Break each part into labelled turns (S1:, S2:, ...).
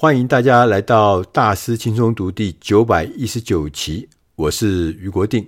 S1: 欢迎大家来到大师轻松读第九百一十九期，我是余国定。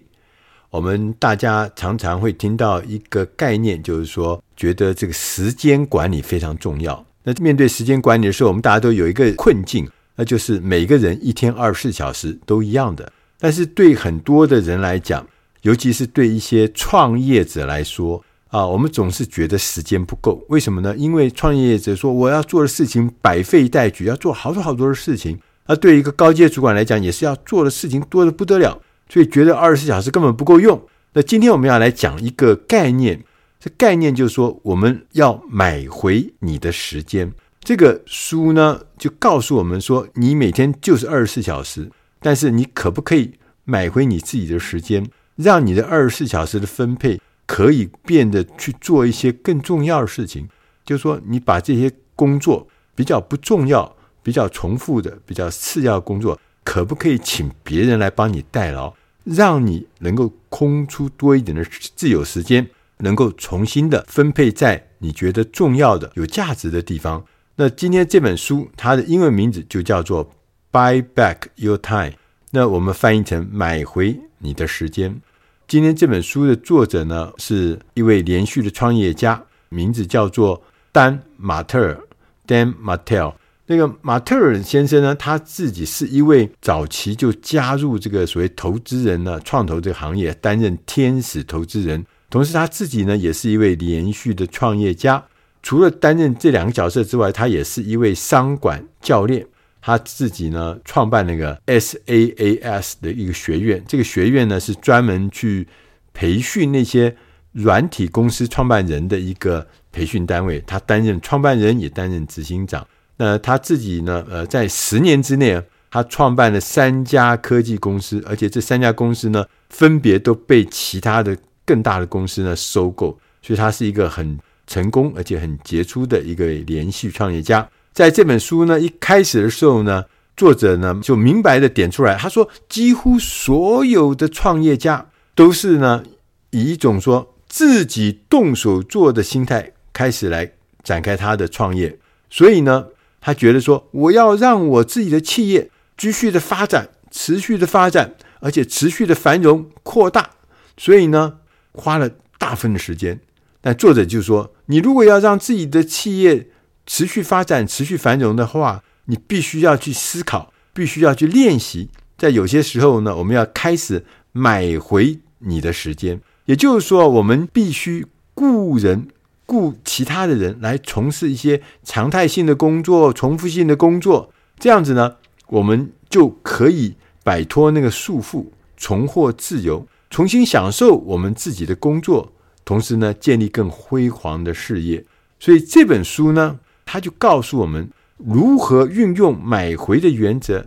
S1: 我们大家常常会听到一个概念，就是说，觉得这个时间管理非常重要。那面对时间管理的时候，我们大家都有一个困境，那就是每个人一天二十四小时都一样的。但是对很多的人来讲，尤其是对一些创业者来说啊，我们总是觉得时间不够。为什么呢？因为创业者说我要做的事情百废待举，要做好多好多的事情。而对一个高阶主管来讲，也是要做的事情多得不得了，所以觉得二十四小时根本不够用。那今天我们要来讲一个概念，这概念就是说我们要买回你的时间。这个书呢，就告诉我们说，你每天就是二十四小时。但是你可不可以买回你自己的时间，让你的二十四小时的分配可以变得去做一些更重要的事情？就是说，你把这些工作比较不重要、比较重复的、比较次要的工作，可不可以请别人来帮你代劳，让你能够空出多一点的自由时间，能够重新的分配在你觉得重要的、有价值的地方？那今天这本书，它的英文名字就叫做。Buy back your time，那我们翻译成买回你的时间。今天这本书的作者呢，是一位连续的创业家，名字叫做丹马特尔 （Dan Martell）。那个马特尔先生呢，他自己是一位早期就加入这个所谓投资人呢，创投这个行业，担任天使投资人。同时他自己呢，也是一位连续的创业家。除了担任这两个角色之外，他也是一位商管教练。他自己呢，创办那个 SaaS 的一个学院，这个学院呢是专门去培训那些软体公司创办人的一个培训单位。他担任创办人，也担任执行长。那他自己呢，呃，在十年之内，他创办了三家科技公司，而且这三家公司呢，分别都被其他的更大的公司呢收购。所以，他是一个很成功而且很杰出的一个连续创业家。在这本书呢，一开始的时候呢，作者呢就明白的点出来，他说，几乎所有的创业家都是呢以一种说自己动手做的心态开始来展开他的创业，所以呢，他觉得说，我要让我自己的企业继续的发展，持续的发展，而且持续的繁荣扩大，所以呢，花了大部分的时间。但作者就说，你如果要让自己的企业，持续发展、持续繁荣的话，你必须要去思考，必须要去练习。在有些时候呢，我们要开始买回你的时间，也就是说，我们必须雇人、雇其他的人来从事一些常态性的工作、重复性的工作。这样子呢，我们就可以摆脱那个束缚，重获自由，重新享受我们自己的工作，同时呢，建立更辉煌的事业。所以这本书呢。他就告诉我们如何运用买回的原则，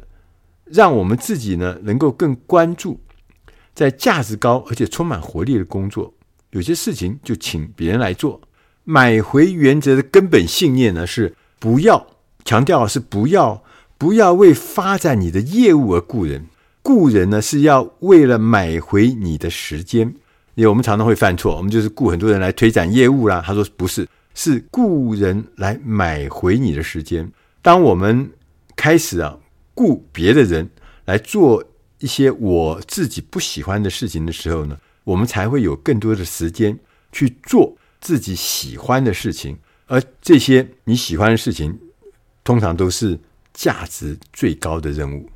S1: 让我们自己呢能够更关注在价值高而且充满活力的工作。有些事情就请别人来做。买回原则的根本信念呢是不要强调是不要不要为发展你的业务而雇人，雇人呢是要为了买回你的时间。因为我们常常会犯错，我们就是雇很多人来推展业务啦。他说不是。是雇人来买回你的时间。当我们开始啊雇别的人来做一些我自己不喜欢的事情的时候呢，我们才会有更多的时间去做自己喜欢的事情。而这些你喜欢的事情，通常都是价值最高的任务。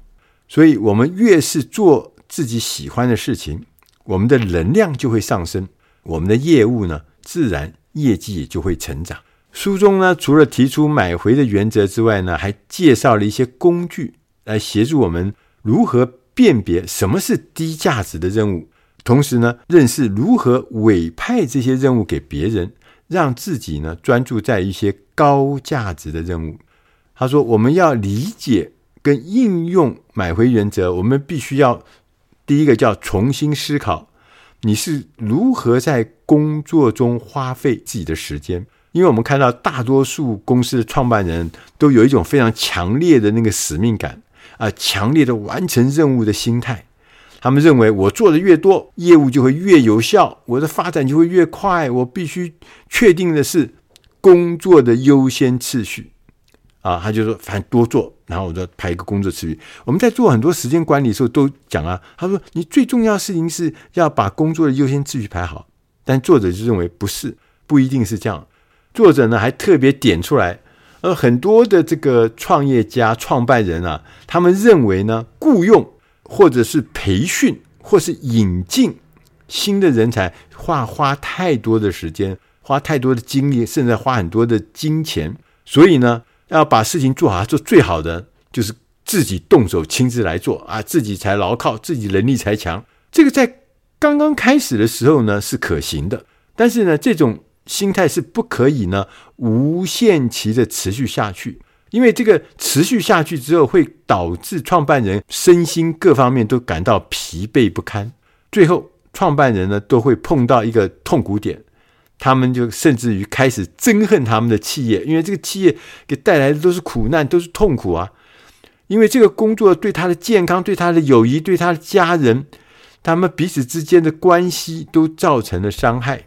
S1: 所以，我们越是做自己喜欢的事情，我们的能量就会上升，我们的业务呢，自然。业绩也就会成长。书中呢，除了提出买回的原则之外呢，还介绍了一些工具来协助我们如何辨别什么是低价值的任务，同时呢，认识如何委派这些任务给别人，让自己呢专注在一些高价值的任务。他说，我们要理解跟应用买回原则，我们必须要第一个叫重新思考。你是如何在工作中花费自己的时间？因为我们看到大多数公司的创办人都有一种非常强烈的那个使命感啊，强烈的完成任务的心态。他们认为我做的越多，业务就会越有效，我的发展就会越快。我必须确定的是工作的优先次序，啊，他就说反正多做，然后我就排一个工作次序。我们在做很多时间管理的时候都讲啊，他说你最重要的事情是要把工作的优先次序排好，但作者就认为不是，不一定是这样。作者呢还特别点出来，呃，很多的这个创业家、创办人啊，他们认为呢，雇佣或者是培训或是引进新的人才，花花太多的时间，花太多的精力，甚至花很多的金钱，所以呢。要把事情做好，做最好的就是自己动手亲自来做啊，自己才牢靠，自己能力才强。这个在刚刚开始的时候呢是可行的，但是呢这种心态是不可以呢无限期的持续下去，因为这个持续下去之后会导致创办人身心各方面都感到疲惫不堪，最后创办人呢都会碰到一个痛苦点。他们就甚至于开始憎恨他们的企业，因为这个企业给带来的都是苦难，都是痛苦啊！因为这个工作对他的健康、对他的友谊、对他的家人，他们彼此之间的关系都造成了伤害。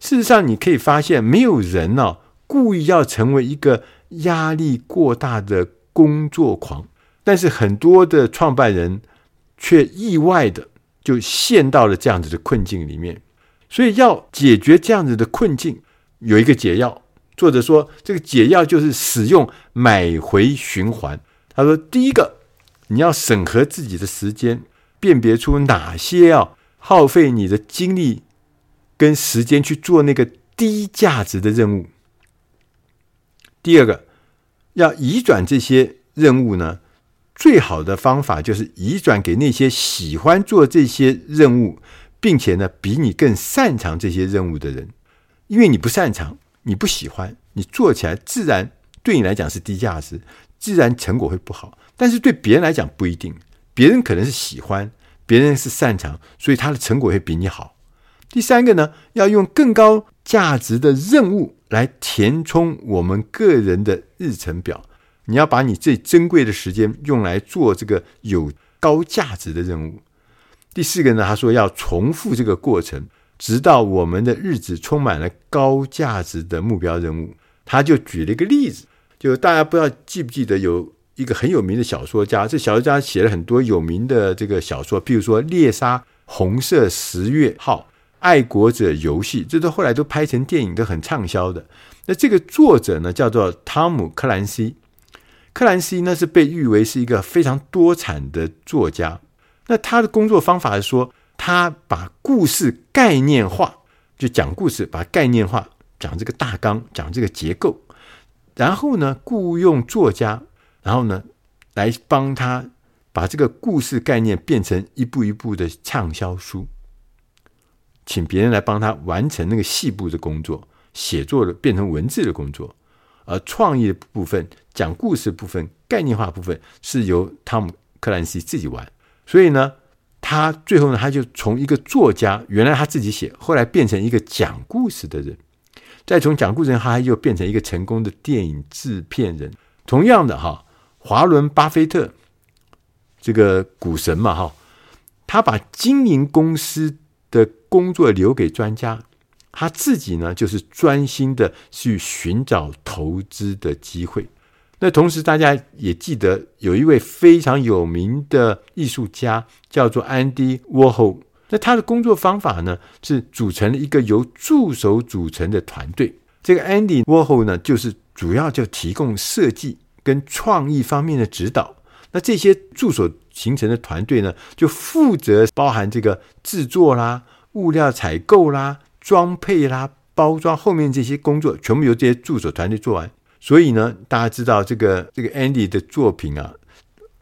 S1: 事实上，你可以发现，没有人呢、故意要成为一个压力过大的工作狂，但是很多的创办人却意外的就陷到了这样子的困境里面。所以要解决这样子的困境，有一个解药。作者说，这个解药就是使用买回循环。他说，第一个，你要审核自己的时间，辨别出哪些要耗费你的精力跟时间去做那个低价值的任务。第二个，要移转这些任务呢，最好的方法就是移转给那些喜欢做这些任务。并且呢，比你更擅长这些任务的人，因为你不擅长，你不喜欢，你做起来自然对你来讲是低价值，自然成果会不好。但是对别人来讲不一定，别人可能是喜欢，别人是擅长，所以他的成果会比你好。第三个呢，要用更高价值的任务来填充我们个人的日程表。你要把你最珍贵的时间用来做这个有高价值的任务。第四个呢，他说要重复这个过程，直到我们的日子充满了高价值的目标任务。他就举了一个例子，就大家不知道记不记得有一个很有名的小说家，这小说家写了很多有名的这个小说，譬如说《猎杀红色十月号》《爱国者游戏》，这都后来都拍成电影，都很畅销的。那这个作者呢，叫做汤姆·克兰西。克兰西呢是被誉为是一个非常多产的作家。那他的工作方法是说，他把故事概念化，就讲故事，把概念化，讲这个大纲，讲这个结构，然后呢，雇佣作家，然后呢，来帮他把这个故事概念变成一部一部的畅销书，请别人来帮他完成那个细部的工作，写作的变成文字的工作，而创意的部分、讲故事部分、概念化部分是由汤姆克兰西自己玩。所以呢，他最后呢，他就从一个作家，原来他自己写，后来变成一个讲故事的人，再从讲故事人，他又变成一个成功的电影制片人。同样的哈，华伦巴菲特这个股神嘛哈，他把经营公司的工作留给专家，他自己呢就是专心的去寻找投资的机会。那同时，大家也记得有一位非常有名的艺术家，叫做安迪沃霍。那他的工作方法呢，是组成了一个由助手组成的团队。这个安迪沃霍呢，就是主要就提供设计跟创意方面的指导。那这些助手形成的团队呢，就负责包含这个制作啦、物料采购啦、装配啦、包装后面这些工作，全部由这些助手团队做完。所以呢，大家知道这个这个 Andy 的作品啊，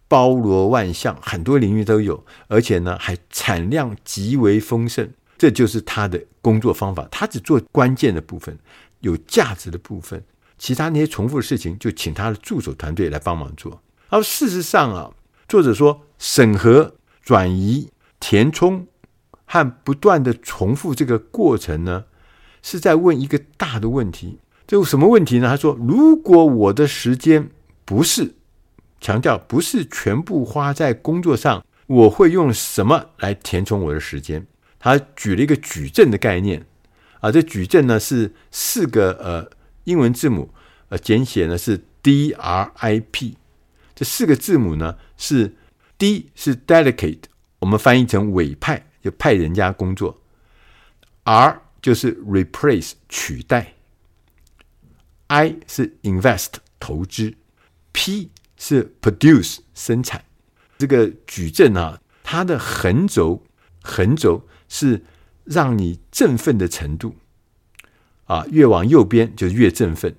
S1: 包罗万象，很多领域都有，而且呢还产量极为丰盛。这就是他的工作方法，他只做关键的部分，有价值的部分，其他那些重复的事情就请他的助手团队来帮忙做。而事实上啊，作者说，审核、转移、填充和不断的重复这个过程呢，是在问一个大的问题。这有什么问题呢？他说：“如果我的时间不是强调不是全部花在工作上，我会用什么来填充我的时间？”他举了一个矩阵的概念啊，这矩阵呢是四个呃英文字母，呃简写呢是 D R I P，这四个字母呢是 D 是 delegate，我们翻译成委派，就派人家工作。；R 就是 replace 取代。；I 是 invest 投资。；P 是 produce 生产。这个矩阵啊，它的横轴横轴是让你振奋的程度。啊，越往右边就越振奋。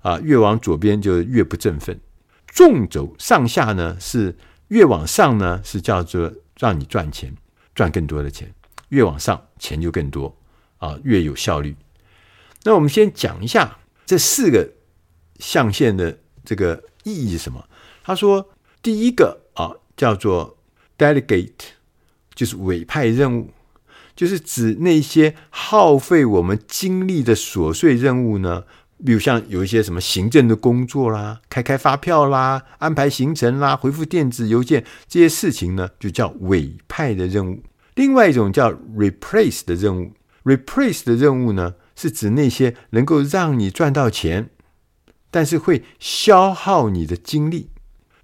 S1: 啊，越往左边就越不振奋。纵轴上下呢，是越往上呢，是叫做让你赚钱，赚更多的钱。越往上，钱就更多啊，越有效率。那我们先讲一下这四个象限的这个意义是什么？他说，第一个啊，叫做 delegate，就是委派任务，就是指那些耗费我们精力的琐碎任务呢。比如像有一些什么行政的工作啦，开开发票啦，安排行程啦，回复电子邮件这些事情呢，就叫委派的任务。另外一种叫 replace 的任务，replace 的任务呢，是指那些能够让你赚到钱，但是会消耗你的精力，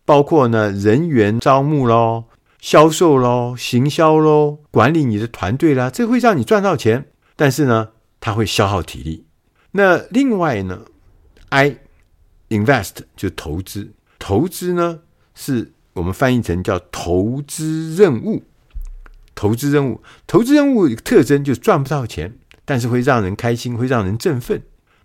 S1: 包括呢人员招募喽、销售喽、行销喽、管理你的团队啦，这会让你赚到钱，但是呢，它会消耗体力。那另外呢，I invest 就投资，投资呢是我们翻译成叫投资任务，投资任务，投资任务特征就是赚不到钱，但是会让人开心，会让人振奋。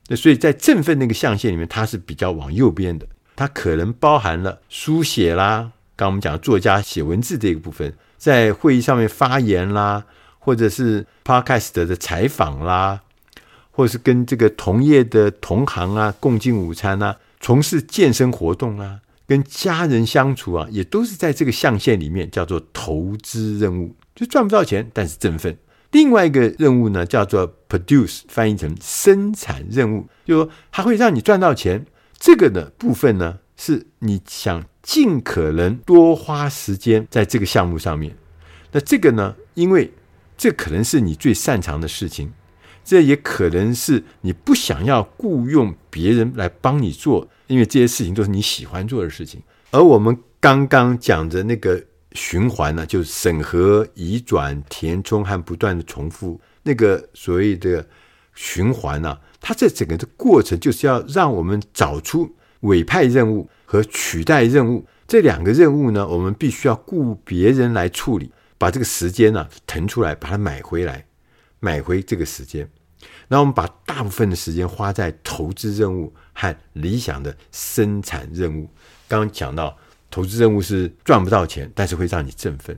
S1: 那所以在振奋那个象限里面，它是比较往右边的，它可能包含了书写啦，刚我们讲作家写文字这个部分，在会议上面发言啦，或者是 podcast 的采访啦。或者是跟这个同业的同行啊共进午餐啊，从事健身活动啊，跟家人相处啊，也都是在这个象限里面叫做投资任务，就赚不到钱，但是振奋。另外一个任务呢，叫做 produce，翻译成生产任务，就是说它会让你赚到钱。这个呢部分呢，是你想尽可能多花时间在这个项目上面。那这个呢，因为这可能是你最擅长的事情。这也可能是你不想要雇佣别人来帮你做，因为这些事情都是你喜欢做的事情。而我们刚刚讲的那个循环呢，就是审核、移转、填充和不断的重复，那个所谓的循环呢，它这整个的过程就是要让我们找出委派任务和取代任务这两个任务呢，我们必须要雇别人来处理，把这个时间呢腾出来，把它买回来，买回这个时间。那我们把大部分的时间花在投资任务和理想的生产任务。刚刚讲到，投资任务是赚不到钱，但是会让你振奋；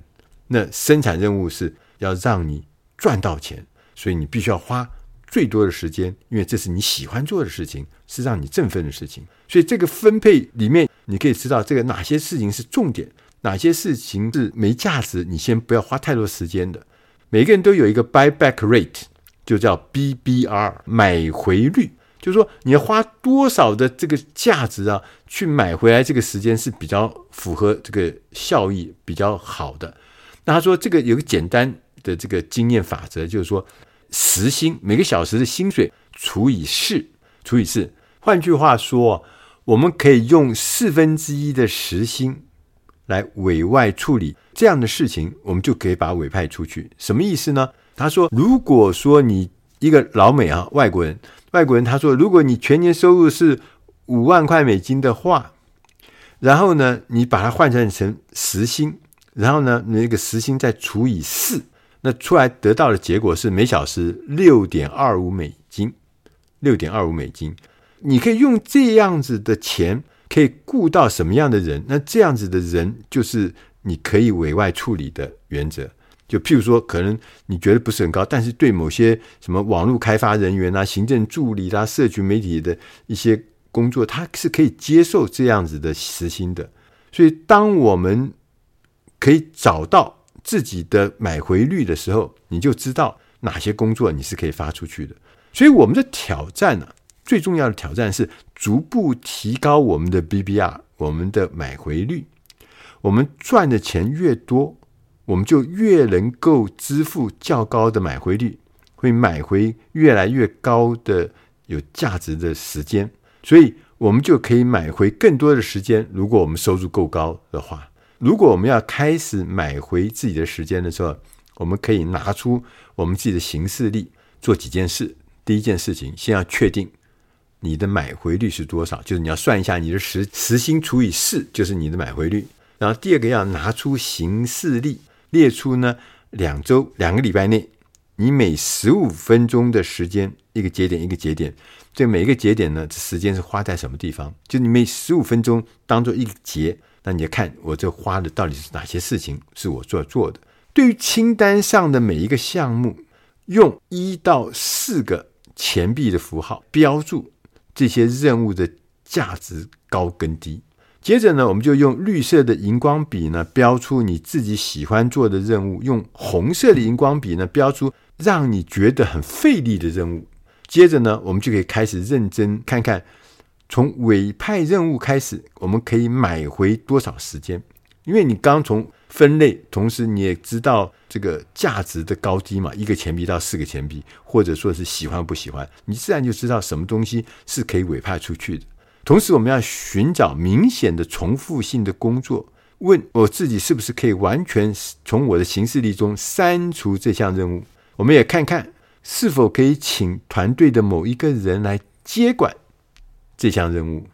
S1: 那生产任务是要让你赚到钱，所以你必须要花最多的时间，因为这是你喜欢做的事情，是让你振奋的事情。所以这个分配里面，你可以知道这个哪些事情是重点，哪些事情是没价值，你先不要花太多时间的。每个人都有一个 buy back rate。就叫 BBR 买回率，就是说你要花多少的这个价值啊，去买回来这个时间是比较符合这个效益比较好的。那他说这个有个简单的这个经验法则，就是说时薪每个小时的薪水除以四，除以四。换句话说，我们可以用四分之一的时薪来委外处理这样的事情，我们就可以把委派出去。什么意思呢？他说：“如果说你一个老美啊，外国人，外国人，他说，如果你全年收入是五万块美金的话，然后呢，你把它换算成时薪，然后呢，那个时薪再除以四，那出来得到的结果是每小时六点二五美金，六点二五美金。你可以用这样子的钱，可以雇到什么样的人？那这样子的人就是你可以委外处理的原则。”就譬如说，可能你觉得不是很高，但是对某些什么网络开发人员啊、行政助理啦、社群媒体的一些工作，他是可以接受这样子的时薪的。所以，当我们可以找到自己的买回率的时候，你就知道哪些工作你是可以发出去的。所以，我们的挑战呢、啊，最重要的挑战是逐步提高我们的 BBR，我们的买回率。我们赚的钱越多。我们就越能够支付较高的买回率，会买回越来越高的有价值的时间。所以，我们就可以买回更多的时间。如果我们收入够高的话，如果我们要开始买回自己的时间的时候，我们可以拿出我们自己的行事历，做几件事。第一件事情，先要确定你的买回率是多少，就是你要算一下你的时时薪除以四，就是你的买回率。然后第二个要拿出行事历，列出呢两周两个礼拜内，你每十五分钟的时间，一个节点一个节点，这每一个节点呢，这时间是花在什么地方？就你每十五分钟当做一个节，那你就看我这花的到底是哪些事情是我做做的。对于清单上的每一个项目，用一到四个钱币的符号标注这些任务的价值高跟低。接着呢，我们就用绿色的荧光笔呢标出你自己喜欢做的任务，用红色的荧光笔呢标出让你觉得很费力的任务。接着呢，我们就可以开始认真看看，从委派任务开始，我们可以买回多少时间？因为你刚从分类，同时你也知道这个价值的高低嘛，一个钱币到四个钱币，或者说是喜欢不喜欢，你自然就知道什么东西是可以委派出去的。同时，我们要寻找明显的重复性的工作，问我自己是不是可以完全从我的行事历中删除这项任务。我们也看看是否可以请团队的某一个人来接管这项任务，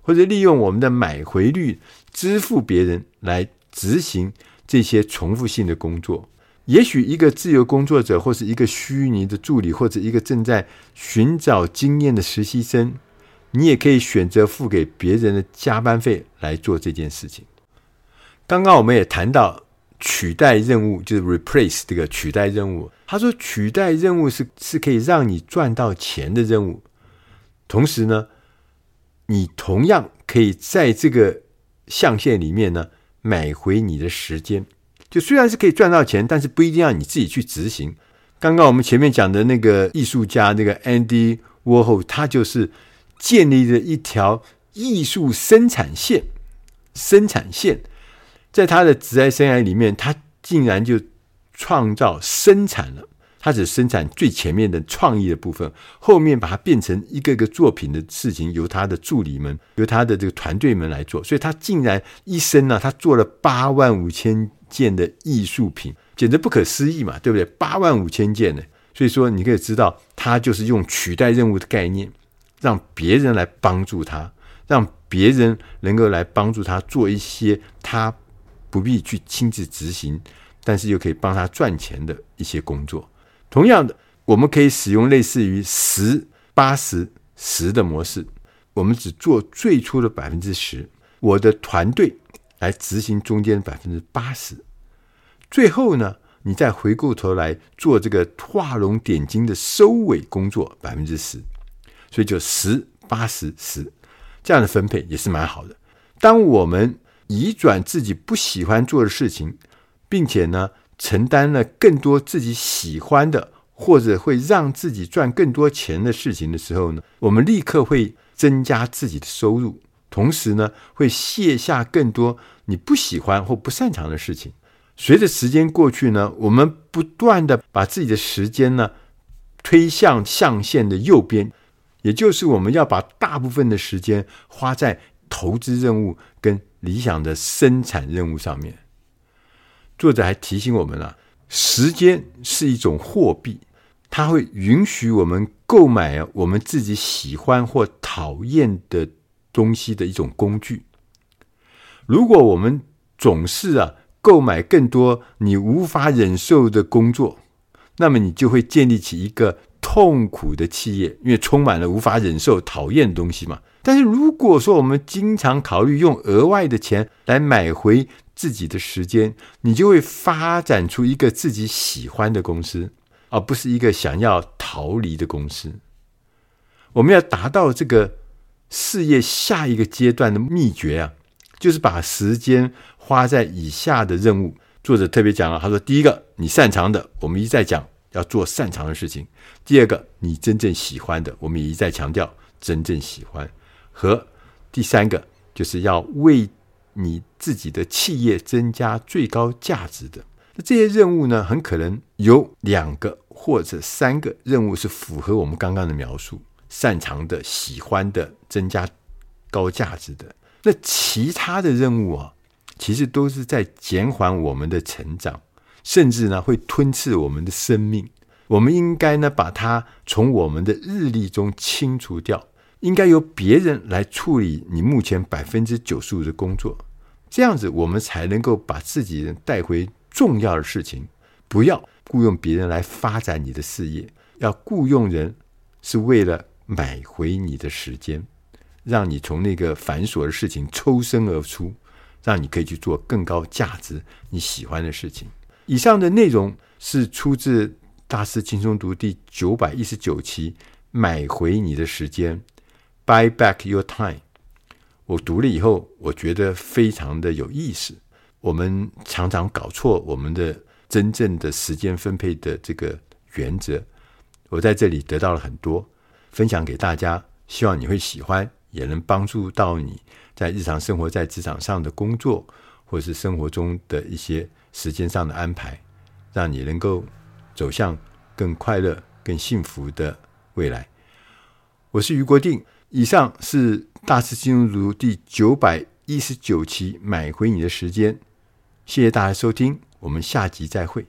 S1: 或者利用我们的买回率。支付别人来执行这些重复性的工作，也许一个自由工作者，或是一个虚拟的助理，或者一个正在寻找经验的实习生，你也可以选择付给别人的加班费来做这件事情。刚刚我们也谈到取代任务，就是 replace 这个取代任务。他说取代任务是是可以让你赚到钱的任务，同时呢，你同样可以在这个。象限里面呢，买回你的时间，就虽然是可以赚到钱，但是不一定要你自己去执行。刚刚我们前面讲的那个艺术家，那个 Andy Warhol，他就是建立了一条艺术生产线。生产线在他的职业生涯里面，他竟然就创造生产了。他只生产最前面的创意的部分，后面把它变成一个个作品的事情，由他的助理们、由他的这个团队们来做。所以他竟然一生呢、啊，他做了八万五千件的艺术品，简直不可思议嘛，对不对？八万五千件呢，所以说你可以知道，他就是用取代任务的概念，让别人来帮助他，让别人能够来帮助他做一些他不必去亲自执行，但是又可以帮他赚钱的一些工作。同样的，我们可以使用类似于十、八十、十的模式。我们只做最初的百分之十，我的团队来执行中间百分之八十。最后呢，你再回过头来做这个画龙点睛的收尾工作，百分之十。所以就十、八十、十这样的分配也是蛮好的。当我们移转自己不喜欢做的事情，并且呢，承担了更多自己喜欢的，或者会让自己赚更多钱的事情的时候呢，我们立刻会增加自己的收入，同时呢，会卸下更多你不喜欢或不擅长的事情。随着时间过去呢，我们不断的把自己的时间呢推向象限的右边，也就是我们要把大部分的时间花在投资任务跟理想的生产任务上面。作者还提醒我们了，时间是一种货币，它会允许我们购买我们自己喜欢或讨厌的东西的一种工具。如果我们总是啊购买更多你无法忍受的工作，那么你就会建立起一个痛苦的企业，因为充满了无法忍受、讨厌的东西嘛。但是如果说我们经常考虑用额外的钱来买回，自己的时间，你就会发展出一个自己喜欢的公司，而不是一个想要逃离的公司。我们要达到这个事业下一个阶段的秘诀啊，就是把时间花在以下的任务。作者特别讲了，他说：第一个，你擅长的，我们一再讲要做擅长的事情；第二个，你真正喜欢的，我们也一再强调真正喜欢；和第三个，就是要为。你自己的企业增加最高价值的，那这些任务呢，很可能有两个或者三个任务是符合我们刚刚的描述：擅长的、喜欢的、增加高价值的。那其他的任务啊，其实都是在减缓我们的成长，甚至呢会吞噬我们的生命。我们应该呢把它从我们的日历中清除掉，应该由别人来处理你目前百分之九十五的工作，这样子我们才能够把自己人带回重要的事情。不要雇佣别人来发展你的事业，要雇佣人是为了买回你的时间。让你从那个繁琐的事情抽身而出，让你可以去做更高价值、你喜欢的事情。以上的内容是出自《大师轻松读》第九百一十九期《买回你的时间》（Buy Back Your Time）。我读了以后，我觉得非常的有意思。我们常常搞错我们的真正的时间分配的这个原则。我在这里得到了很多，分享给大家，希望你会喜欢。也能帮助到你在日常生活、在职场上的工作，或是生活中的一些时间上的安排，让你能够走向更快乐、更幸福的未来。我是俞国定，以上是《大师金融读》第九百一十九期《买回你的时间》，谢谢大家收听，我们下集再会。